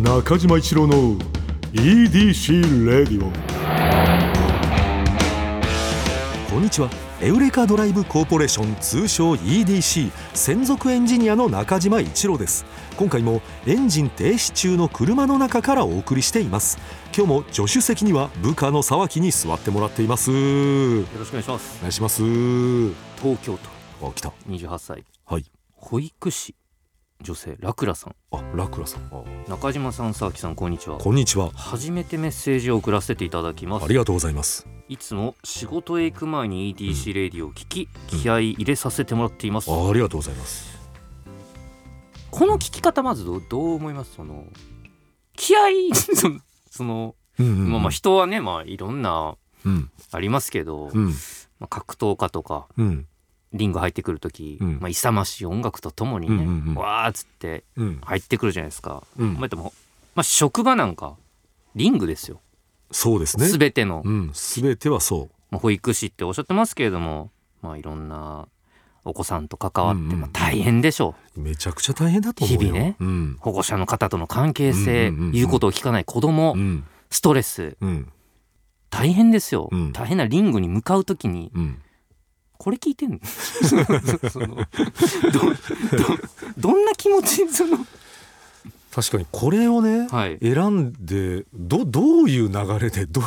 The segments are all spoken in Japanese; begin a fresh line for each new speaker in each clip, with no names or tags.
中島一郎の EDC レディオこんにちは。エウレカドライブコーポレーション通称 EDC 専属エンジニアの中島一郎です。今回もエンジン停止中の車の中からお送りしています。今日も助手席には部下の沢木に座ってもらっています。よ
よろしくお願いします。
お願いします。
東京都。
あ来た。
28歳。
はい。
保育士女性ラクラさん。
あラクラさん。あ。
中島さん沢木さんこんにちは。
こんにちは。
初めてメッセージを送らせていただきます。
ありがとうございます。
いつも仕事へ行く前に EDC レディを聞き、気合い入れさせてもらっています、
あありがとうございます。
この聞き方まずどうどう思います？その気合い そのその、
うんうんうん。
まあまあ人はねまあいろんな
うん。
ありますけど、
うん。
まあ、格闘家とか
うん
リング入ってくる時、
うん。
まあ、勇ましい音楽とともにね、
うんうんうん。
わーっつって
うん。
入ってくるじゃないですか。
うん。
まあ、でも、まあ、職場なんかリングですよ。
そうですね。
全ての、
うん。全てはそ
まあ、保育士っておっしゃってますけれども、まあ、いろんなお子さんと関わって、
うんうん
まあ、大変でしょう。
うめちゃくちゃ大変だと思うよ。
日々ね
うん。
保護者の方との関係性、
うんうんうんうん。
言うことを聞かない子供、
うん。
ストレス。
うん。
大変ですよ、
うん。
大変なリングに向かう時に
うん
これ聞いてんの？そのどんな気持ち？その。
確かにこれをね
はい。
選んでどどういう流れでど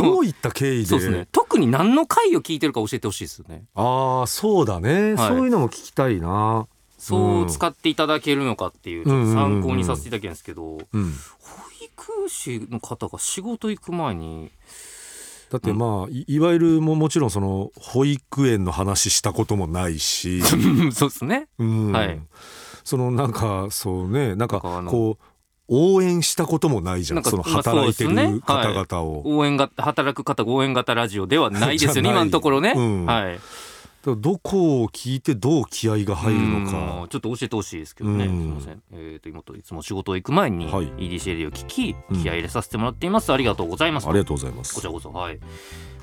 どういった経緯で？
そうですね。特に何の回を聞いてるか教えてほしいですよね。
ああそうだね、
はい。
そういうのも聞きたいな。
そう使っていただけるのかっていう参考にさせていただきたいんですけど、
うん。
保育士の方が仕事行く前に
だってまあいいわゆるももちろんその保育園の話したこともないし、
そうですね。
うん。
はい。
そのなんかそうねなんかこう応援したこともないじゃんその
まあ
働いてる方々を。
応援型働く方応援型ラジオではないですよね 今のところね、
うん。
はい
どこを聞いてどう気合が入るの
うん
か。
ちょっと教えてほしいですけどね、
うん。
すみません。えっ、と妹いつも仕事行く前に
はい。
EDC レディを聞き
うん
気合い入れさせてもらっています、ありがとうございます。
ありがとうございます。
こち。らこそ。はい。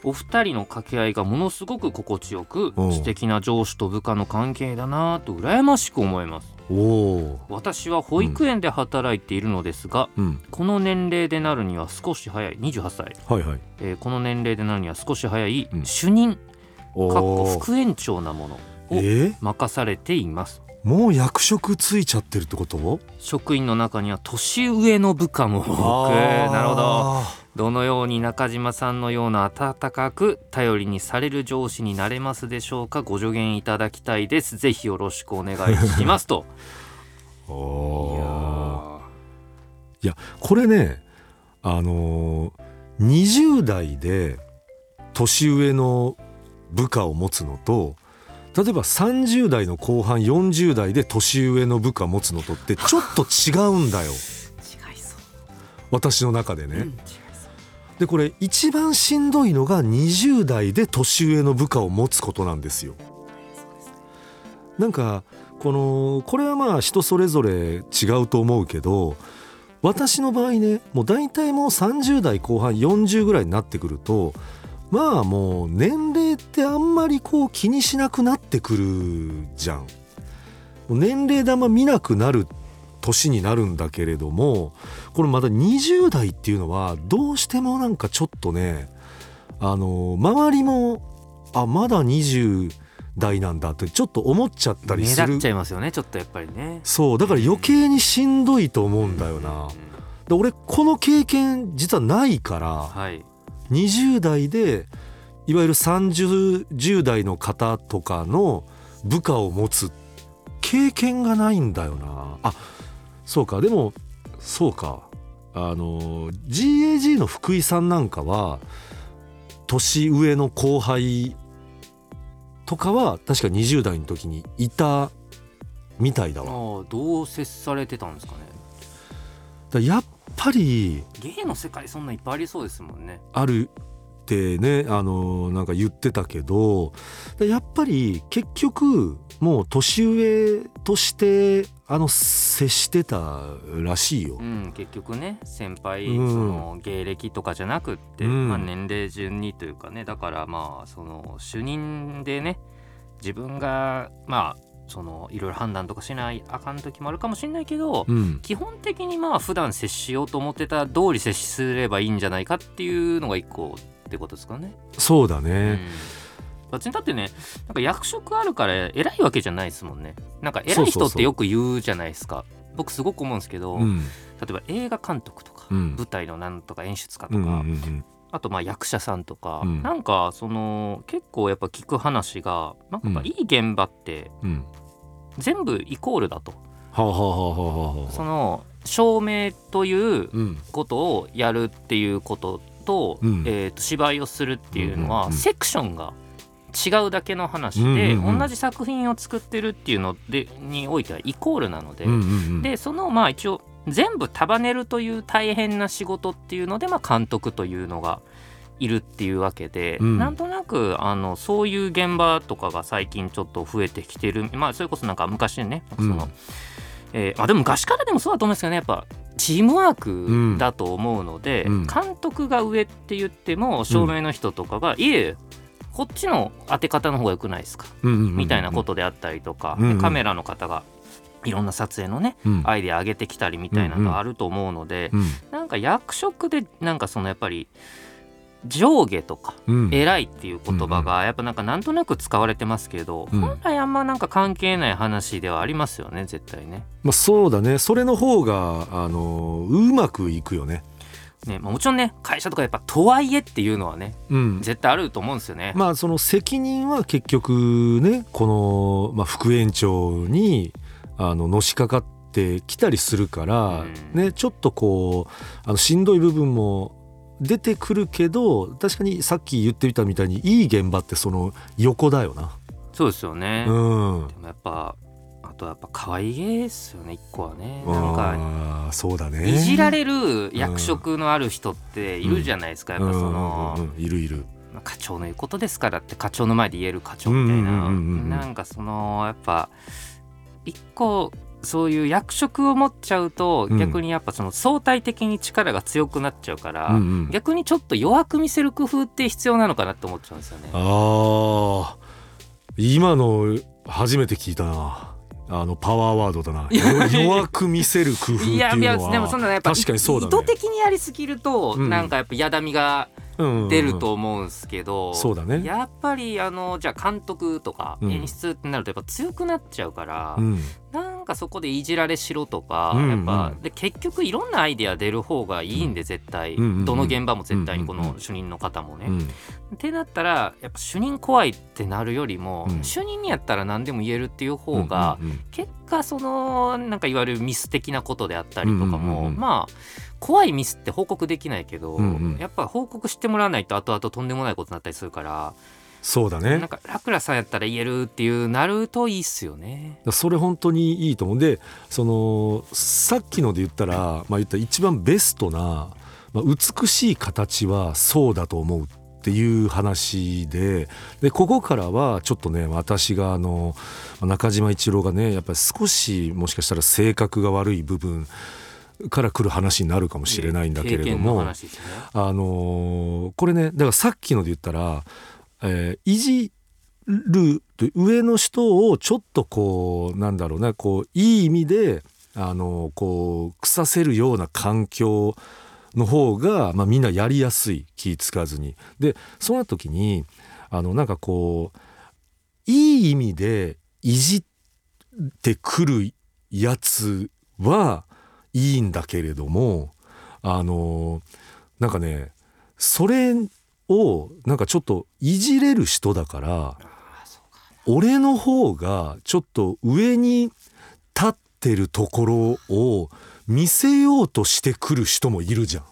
お二人の掛け合いがものすごく心地よく
うん。
素敵な上司と部下の関係だなぁと羨ましく思います。
おお
私は保育園で働いているのですが、
ー。うん。
この年齢でなるには少し早い。28歳、
はいはい。
えーこの年齢でなるには少し早い
うん。
主任、
お
かっこ
ー
副園長なもの
え？ー
任されています。
もう役職ついちゃってるってこと？
職員の中には年上の部下も多くなるほど。どのように中島さんのような温かく頼りにされる上司になれますでしょうかご助言いただきたいです。ぜひよろしくお願いしますと。いや
これねあのー、20代で年上の部下を持つのと例えば30代の後半40代で年上の部下持つのとってちょっと違うんだよ
違いそう、
私の中でね。
うん
でこれ一番しんどいのが20代で年上の部下を持つことなんですよ。なんかこのこれはまあ人それぞれ違うと思うけど私の場合ねもう大体もう30代後半40ぐらいになってくるとまあもう年齢ってあんまりこう気にしなくなってくるじゃん。年齢であんま見なくなる年になるんだけれどもこれまだ20代っていうのはどうしてもなんかちょっとねあの周りもあまだ20代なんだってちょっと思っちゃったり
目
する。
立っちゃいますよねちょっとやっぱりね。
そうだから余計にしんどいと思うんだよな。で俺この経験実はないから
はい。
20代でいわゆる3010代の方とかの部下を持つ経験がないんだよな。あそうか。でもそうか。あの GAG の福井さんなんかは年上の後輩とかは確か20代の時にいたみたいだ
あ
わ。
ーどう接されてたんですかね。
だやっぱり
芸の世界そんないっぱいありそうですもんね。
あるってねあのなんか言ってたけどやっぱり結局もう年上としてあの接してたらしいよ。
う。ん結局ね先輩、
うん。
その芸歴とかじゃなくって、
うん。
まあ、年齢順にというかねだからまあその主任でね自分がまあそのいろいろ判断とかしないあかん時もあるかもしれないけど、
うん。
基本的にまあ普段接しようと思ってた通り接すればいいんじゃないかっていうのが一個ってことですかね。
そうだ
うん。
ね、
別にだってねなんか役職あるから偉いわけじゃないですもんね。なんか偉い人ってよく言うじゃないですか。僕すごく思うんですけど、
うん。
例えば映画監督とか、
うん。
舞台のなんとか演出家とか、
うんうんうん
あとまあ役者さんとか、
うん。
なんかその結構やっぱ聞く話がなんかいい現場って
うん。
全部イコールだと、その照明という
うん。
ことをやるっていうことと,、
うん。
えーと芝居をするっていうのは、セクションが違うだけの話で、同じ作品を作ってるっていうのでにおいてはイコールなので、でそのまあ一応全部束ねるという大変な仕事っていうので、まあ、監督というのがいるっていうわけで、
うん。
なんとなくあのそういう現場とかが最近ちょっと増えてきてる。まあそれこそなんか昔ねその、
うん。
えーまあ、でも昔からでもそうだと思うんですけどねやっぱチームワークだと思うので、
うん。
監督が上って言っても照明の人とかが、いえこっちの当て方の方が良くないですか、
うんうんうんうん
みたいなことであったりとか、
うんうん。
でカメラの方がいろんな撮影のね
うん。
アイデア上げてきたりみたいなのがあると思うので、
うん。
なんか役職でなんかそのやっぱり上下とか
うん。
偉いっていう言葉がやっぱなんかなんとなく使われてますけど、
うん。
本来あんまなんか関係ない話ではありますよね絶対ね。
まあそうだね。それの方があのうまくいくよね。
ねまあもちろんね会社とかやっぱとはいえっていうのはね
うん。
絶対あると思うんですよね。
まあその責任は結局ねこの、まあ、副園長にあののしかかってきたりするから、
うん。
ねちょっとこうあのしんどい部分も出てくるけど確かにさっき言ってみたみたいにいい現場ってその横だよな。
そうですよね。
うん。
でもやっぱあとやっぱ可愛げですよね一個はね。なんか
そうだね。
いじられる役職のある人っているじゃないですか、やっぱその、
うんうんうんうんいるいる。
まあ課長の言うことですからって課長の前で言える課長みたいな、
うんうんうんうんうん。
なんかそのやっぱ一個そういう役職を持っちゃうと
うん。
逆にやっぱその相対的に力が強くなっちゃうから、
うんうん。
逆にちょっと弱く見せる工夫って必要なのかなって思っちゃうんですよね。
あー。今の初めて聞いたな。あのパワーワードだな。弱く見せる工夫っていう
いやいや
のは
でもそんなやっぱ
確かにそうだね。
意図的にやりすぎると、
うん。
なんかやっぱやだみが出ると思うんですけど、
そうだね。
やっぱりあのじゃあ監督とか
うん。
演出ってなるとやっぱ強くなっちゃうから、
うん。
なんかそこでいじられしろとか、やっぱで結局いろんなアイデア出る方がいいんで絶対、どの現場も絶対にこの主任の方もね。
うん。
ってなったらやっぱ主任怖いってなるよりも、
うん。
主任にやったら何でも言えるっていう方が、結果そのなんかいわゆるミス的なことであったりとかも、まあ怖いミスって報告できないけど、やっぱ報告してもらわないと後々とんでもないことになったりするから、
そうだね
なんかラクラさんやったら言えるっていうなるといいっすよね。
それ本当にいいと思うんでそのさっきので言ったら、まあ、言ったら一番ベストな、まあ、美しい形はそうだと思うっていう話ででここからはちょっとね私があの中島一郎がねやっぱり少しもしかしたら性格が悪い部分から来る話になるかもしれないんだけれども。
ね。
あのーこれねだからさっきので言ったら、えーいじる上の人をちょっとこうなんだろうなこういい意味であのこう腐せるような環境の方が、まあ、みんなやりやすい気つかずに。でその時にあのなんかこういい意味でいじってくるやつはいいんだけれどもあのなんかねそれをなんかちょっといじれる人だから俺の方がちょっと上に立ってるところを見せようとしてくる人もいるじゃん。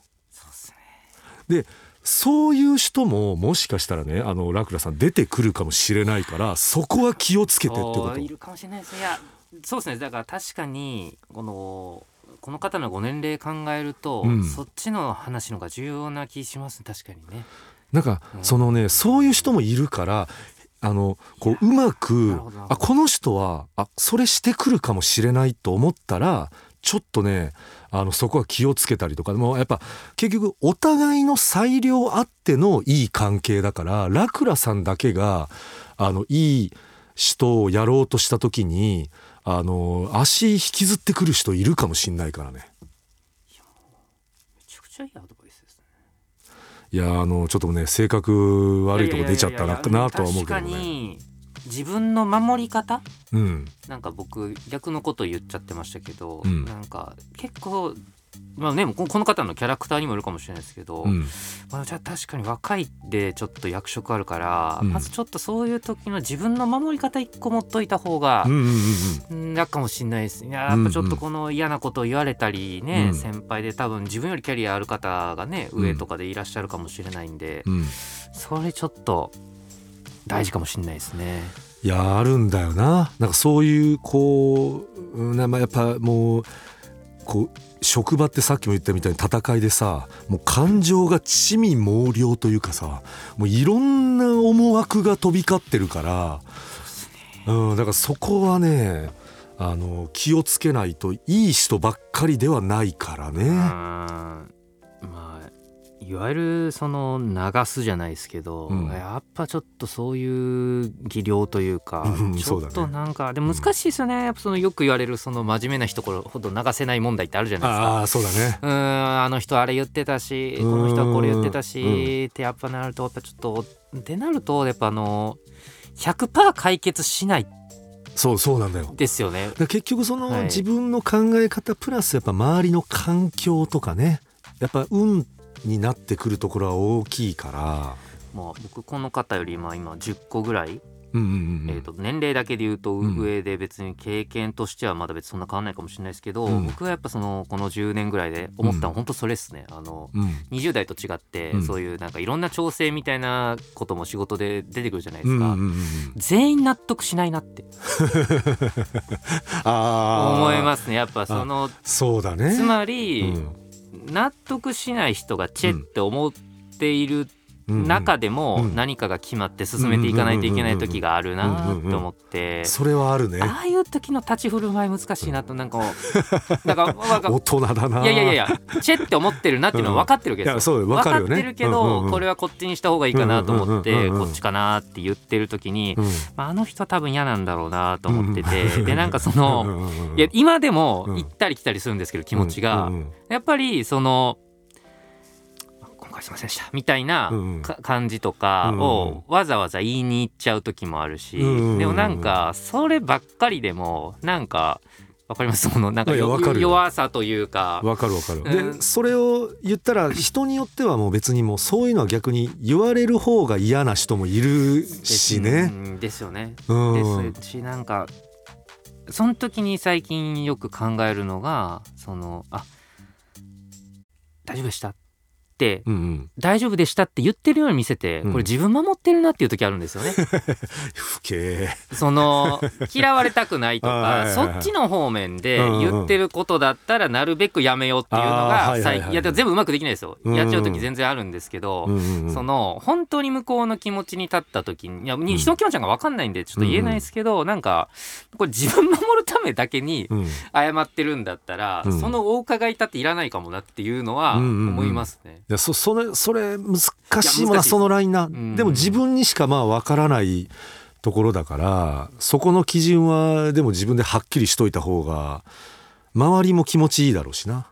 でそういう人ももしかしたらねあのラクラさん出てくるかもしれないからそこは気をつけてってこ
そういるかもしれないです。いやそうですねだから確かにこのこの方のご年齢考えると、
うん。
そっちの話の方が重要な気します確かにね。
なんか
うん。
そのねそういう人もいるからあのこううま
な
くあこの人はあそれしてくるかもしれないと思ったらちょっとねあのそこは気をつけたりとかでもやっぱ結局お互いの裁量あってのいい関係だからラクラさんだけがあのいい人をやろうとした時にあの足引きずってくる人いるかもしんないからね。
めちゃくちゃいいアドバイスですね。
いやあのちょっとね性格悪いとこ出ちゃったなとは思うけど
確か
ね
に自分の守り方？
うん。
なんか僕逆のこと言っちゃってましたけど、
うん。
なんか結構まあねここの方のキャラクターにもよるかもしれないですけど、
うん。
まあ、じゃあ確かに若いでちょっと役職あるから、
うん。
まずちょっとそういう時の自分の守り方一個持っといた方が
うん
かもしれないです。ねやっぱちょっとこの嫌なことを言われたりね、
うん。
先輩で多分自分よりキャリアある方がね上とかでいらっしゃるかもしれないんで、
うん。うん
それちょっと大事かもしれないですね。
いやあるんだよな。なんかそういうこううんなまあやっぱもうこう職場ってさっきも言ったみたいに戦いでさもう感情が地味猛量というかさもういろんな思惑が飛び交ってるから、うん、だからそこはねあの気をつけないといい人ばっかりではないからね。
んまあいわゆるその流すじゃないですけど、
うん。
やっぱちょっとそういう技量というか、
うん
ちょっとなんか、でも難しいですよね。やっぱそのよく言われるその真面目な人ほど流せない問題ってあるじゃないですか。
ああそうだね。
うーんあの人あれ言ってたしこの人はこれ言ってたしってやっぱなるとやっぱちょっとってなるとやっぱあの100%解決しない
そうそうなんだよ。
ですよね
結局その、
はい。
自分の考え方プラスやっぱ周りの環境とかね。やっぱ運になってくるところは大きいから。
もう僕この方より今今10個ぐらい
うんうんうん
えー、と年齢だけで言うと
うん
上で別に経験としてはまだ別にそんな変わんないかもしれないですけど、
うん。
僕はやっぱそのこの10年ぐらいで思ったのは本当それですね、あの
うん。
20代と違って、
うん。
そういうなんかいろんな調整みたいなことも仕事で出てくるじゃないですか、
うんうんうんうん。
全員納得しないなって。
あー。
思いますね。やっぱその
そうだね。
つまり、
うん
納得しない人がチェって思っている中でも
うん。
何かが決まって進めていかないといけない時があるなって思って。
それはあるね。
ああいう時の立ち振る舞い難しいなとなんか なんか
大人だな。い
やいやいやチェって思ってるなっていうのは分かってるけど、
分か
ってるけど、これはこっちにした方がいいかなと思ってこっちかなって言ってる時に、あ、あの人は多分嫌なんだろうなと思ってて、
うん。
でなんかそ
うん
の、いや今でも
うん。
行ったり来たりするんですけど気持ちが、やっぱりそのすいませんでした。みたいな感じとかをわざわざ言いに行っちゃう時もあるし、でもなんかそればっかりでもなんかわかります？そのなんか弱さというか。
わかるわかる、
うん。
でそれを言ったら人によってはもう別にもうそういうのは逆に言われる方が嫌な人もいるし
う
ね。
んですよね。
うん
ですしなんかその時に最近よく考えるのがそのあ大丈夫でした？
うんうん、
大丈夫でしたって言ってるように見せて、
うん。
これ自分守ってるなっていう時あるんですよね。
不敬。
その 嫌われたくないとかそっちの方面で言ってることだったらなるべくやめようっていうのが
はい
やでも全部うまくできないですよ。やっちゃう時全然あるんですけど、その本当に向こうの気持ちに立った時にいや人の気持ちなんか分かんないんでちょっと言えないですけど、なんかこれ自分守るためだけに
うん。
謝ってるんだったら、
うん。
そのお伺いたっていらないかもなっていうのは思いますね。
いやそそれそれ難しいもんなそのラインな、
ん。
でも自分にしかまあわからないところだからそこの基準はでも自分ではっきりしといた方が周りも気持ちいいだろうしな。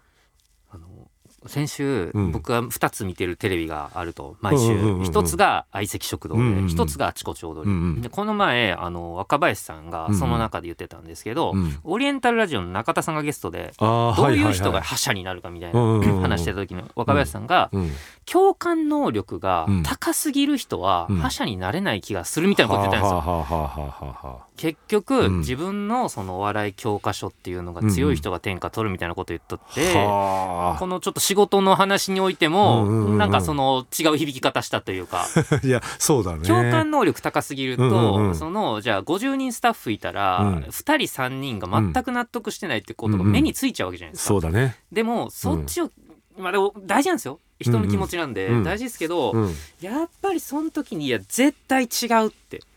先週、
うん。
僕は2つ見てるテレビがあると毎週、
うんうんうんうん
1つが相席食堂で、
うんうんうん。
1つがあちこち踊り、
うんうん。
でこの前あの若林さんがその中で言ってたんですけど、
うん
オリエンタルラジオの中田さんがゲストで
あー
どういう
ははは
人が覇者になるかみたいな
うんうんうんうん。
話してた時の若林さんが
うん。
共感能力が
うん。
高すぎる人は
うん。
覇者になれない気がするみたいなこと言ってたんですよ。
はあはあはあはあはあは。あ
結局、
うん。
自分のそのお笑い教科書っていうのが強い人が天下取るみたいなこと言っとって、
は
このちょっと仕事の話においても、
うんうんうんうん。
なんかその違う響き方したというか、
あ いやそうだね。
共感能力高すぎると、
うんうんうん。
そのじゃあ50人スタッフいたら、
うん。
2人3人が全く納得してないってことが目についちゃうわけじゃないですか。
そうだね。
でもそっちを、まあでも大事なんですよ。人の気持ちなんで、
うんうん。
大事ですけど、
うん。
やっぱりその時にいや絶対違うって。
うんうん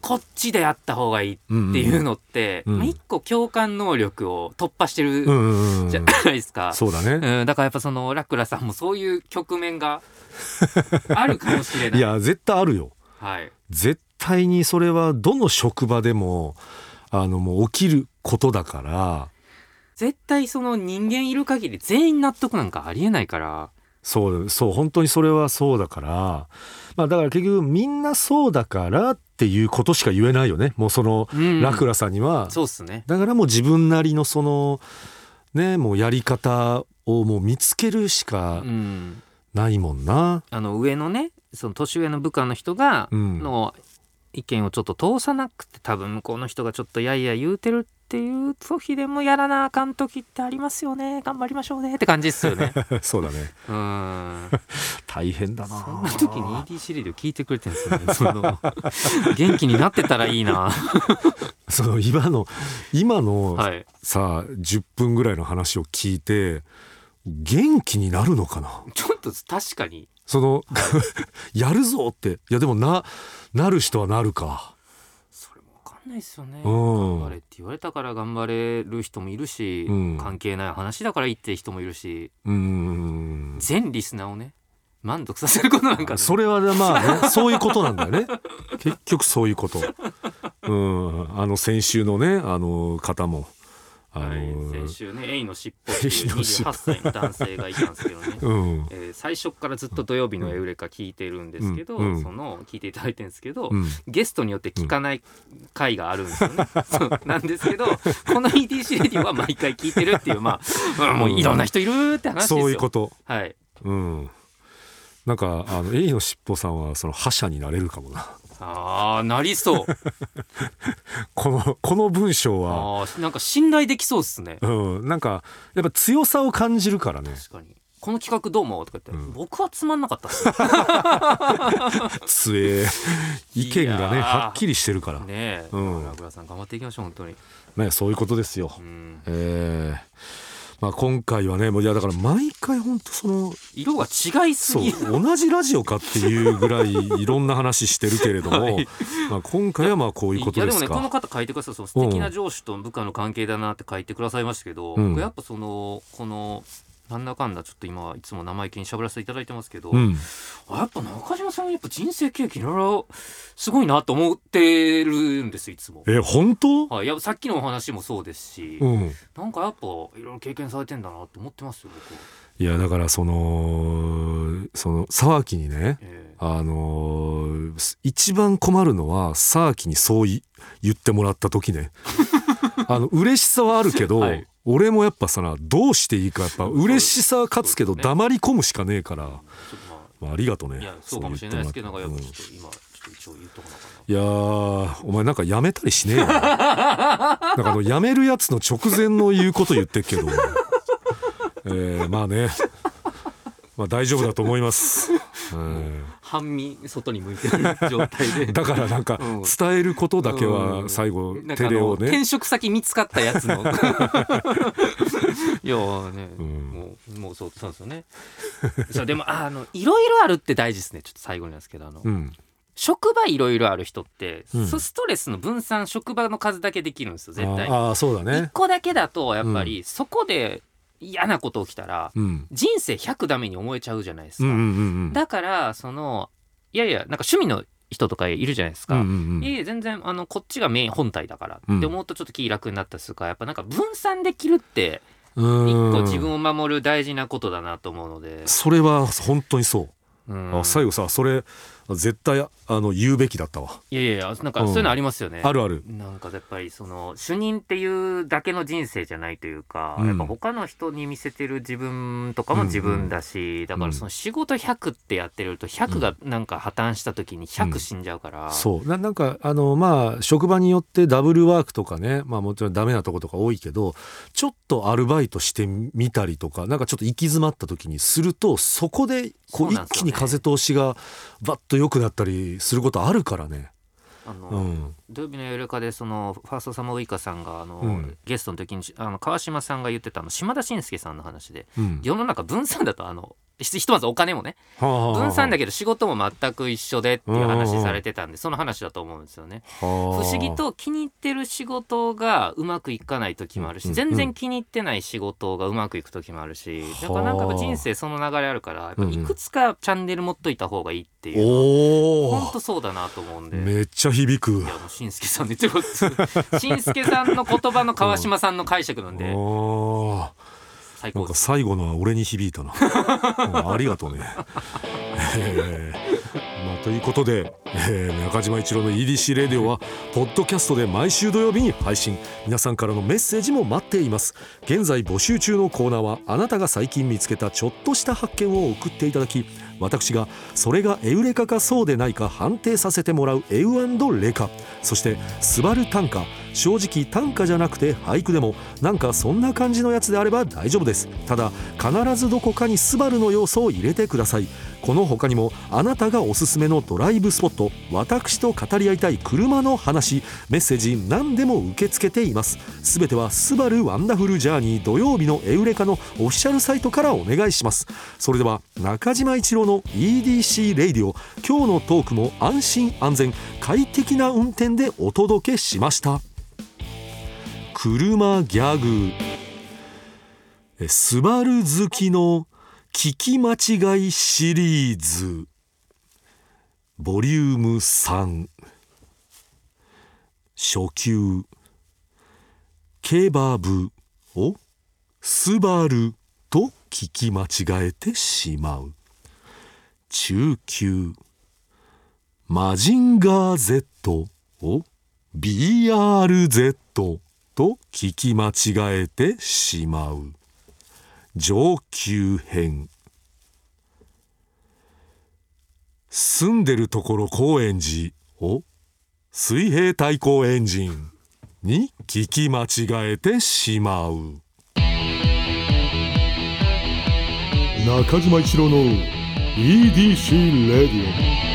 こっちでやった方がいいっていうのって、
うん
まあ、一個共感能力を突破してるじゃないですか。
そうだね。
うん、だからやっぱそのラクラさんもそういう局面が あるかもしれない。
いや絶対あるよ。
はい。
絶対にそれはどの職場でもあのもう起きることだから
絶対その人間いる限り全員納得なんかありえないから
そうそう本当にそれはそうだからまあだから結局みんなそうだからっていうことしか言えないよね。もうその
うん。
ラクラさんには、
そうっすね。
だからもう自分なりのそのねもうやり方をもう見つけるしか
うん。
ないもんな。
あの上のねその年上の部下の人が、
うん。
の意見をちょっと通さなくて多分向こうの人がちょっとやいや言うてるっていう時でもやらなあかん時ってありますよね。頑張りましょうねって感じっすよね。
そうだね。
うーん。
大変だな。
そんな時に EDC レディオ聞いてくれてるんですよね。その 元気になってたらいいな。
その今の今の
はい。
さ10分ぐらいの話を聞いて元気になるのかな？
ちょっと確かに
その やるぞって。いやでもななる人はなるか。
それも分かんないですよね。
うん。
頑張れって言われたから頑張れる人もいるし、
うん。
関係ない話だからいいって人もいるし
うーん
全リスナーをね満足させることなんかね。
それはまあねそういうことなんだよね。結局そういうこと。うん。あの先週のねあの方もあの、
はい、先週ねエイの尻尾っていう
エイの尻尾。
28歳の男性がいたんですけどね。
うん。
えー最初からずっと土曜日のエウレカ聞いてるんですけど、
うん。うん。
その聞いていただいてるんですけど、
うん。
ゲストによって聞かない回があるんですよね。そうなんですけどこの EDC レディオは毎回聞いてるっていうまあ、うん。もういろんな人いるって話ですよ。
そういうこと。
はい。
うん。なんかあのエイのしっぽさんはその覇者になれるかもな
ああなりそう。
このこの文章は
ああなんか信頼できそうっすね。
うんなんかやっぱ強さを感じるからね
確かに。この企画どう思うとか言って、
うん
僕はつまんなかったっす。
強え意見がねはっきりしてるから
ねえ。
うん
ラグラさん頑張っていきましょう本当に。
ねそういうことですよ
うん。
えーまあ今回はねもういやだから毎回本当その
色が違いす
そう。同じラジオかっていうぐらい いろんな話してるけれども、
はい。
まあ、今回はまあこういうこと
いや
ですか
でもねこの方書いてください。その素敵な上司と部下の関係だなって書いてくださいましたけど、
うん。
僕やっぱそのこのなんだかんだちょっと今いつも生意気にしゃべらせていただいてますけど、
うん。
あやっぱ中島さんやっぱ人生経験いろいろすごいなと思ってるんですいつも。
え本当？
はい、いやさっきのお話もそうですし、
うん。
なんかやっぱいろいろ経験されてんだなって思ってますよ僕は。
いやだからそのその沢木にね
え
あのー一番困るのは沢木にそうい言ってもらった時ね。あの嬉しさはあるけど、
はい
俺もやっぱさなどうしていいかやっぱ嬉しさは勝つけど黙り込むしかねえから、
ま
まあ、ありがとうね。
あいやそうかもしれないですけどなんかやっぱちょっ
うん
と今ちょっと一応言うとこなかな。
いやーお前なんかやめたりしねえよ。なんかあのやめるやつの直前の言うこと言ってっけど。えー、まあね。まあ大丈夫だと思います、うん
半身外に向いてる状態で。
だからなんか
うん。
伝えることだけ
うん。
は最後テレをね。
転職先見つかったやつの。いやね、
うん。
もうもうそうそうですよね。そうでもああのいろいろあるって大事ですね。ちょっと最後になんですけどあの、
うん。
職場いろいろある人って、
うん。
そストレスの分散職場の数だけできるんですよ絶対に。
ああーそうだ
一
ね
個だけだとやっぱり、そこで嫌なこと起きたら
うん。
人生100ダメに思えちゃうじゃないですか、
うんうんうんうん。
だからそのいやいやなんか趣味の人とかいるじゃないですか、
うんうんうん
いえいえ全然あのこっちがメイン本体だから
うん。
って思うとちょっと気楽になったりするからやっぱなんか分散できるって一個自分を守る大事なことだなと思うので、
それは本当にそう、
うん。
あ最後さそれ絶対あの言うべきだったわ。
いやいやなんかそういうのありますよね、
あるある。
なんかやっぱりその主任っていうだけの人生じゃないというか、
うん。
やっぱ他の人に見せてる自分とかも自分だし、だからその仕事100ってやってると100がなんか破綻した時に100死んじゃうから、
そう。ななんかあのまあ職場によってダブルワークとかねまあもちろんダメなとことか多いけどちょっとアルバイトしてみたりとかなんかちょっと行き詰まった時にするとそこでこう一気に風通しがバッと良くなったりすることあるからね。
あの
うん。
土曜日の夜中でそのファーストサマーウイカさんがあの、
うん。
ゲストの時にあの川島さんが言ってたあの島田紳介さんの話で
うん。
世の中分散だとあのひひとまずお金もね分散だけど仕事も全く一緒でっていう話されてたんでその話だと思うんですよね。不思議と気に入ってる仕事がうまくいかない時もあるし全然気に入ってない仕事がうまくいく時もあるしだからなんかやっぱ人生その流れあるからいくつかチャンネル持っといた方がいいっていう
お
本当そうだなと思うんで。
めっちゃ響く
いやもうしんすけさんの言ってることしんすけさんの言葉の川島さんの解釈なんで
あ
最高。
なんか最後のは俺に響いたな、うんありがとうね、えーまあ、ということで、えー中島一郎の EDC レディオはポッドキャストで毎週土曜日に配信。皆さんからのメッセージも待っています。現在募集中のコーナーはあなたが最近見つけたちょっとした発見を送っていただき私がそれがエウレカかそうでないか判定させてもらうエウレカ。そしてスバル短歌正直短歌じゃなくて俳句でもなんかそんな感じのやつであれば大丈夫です。ただ必ずどこかにスバルの要素を入れてください。この他にもあなたがおすすめのドライブスポット私と語り合いたい車の話メッセージ何でも受け付けています。すべてはスバルワンダフルジャーニー土曜日のエウレカのオフィシャルサイトからお願いします。それでは中島一郎の EDC レイディオ今日のトークも安心安全快適な運転でお届けしました。車ギャグ。スバル好きの聞き間違いシリーズ。ボリューム3初級。ケバブをスバルと聞き間違えてしまう。中級。マジンガー Z を BRZ と聞き間違えてしまう。上級編。住んでるところ高円寺を水平対向エンジンに聞き間違えてしまう。
中島一郎の EDC レディオ。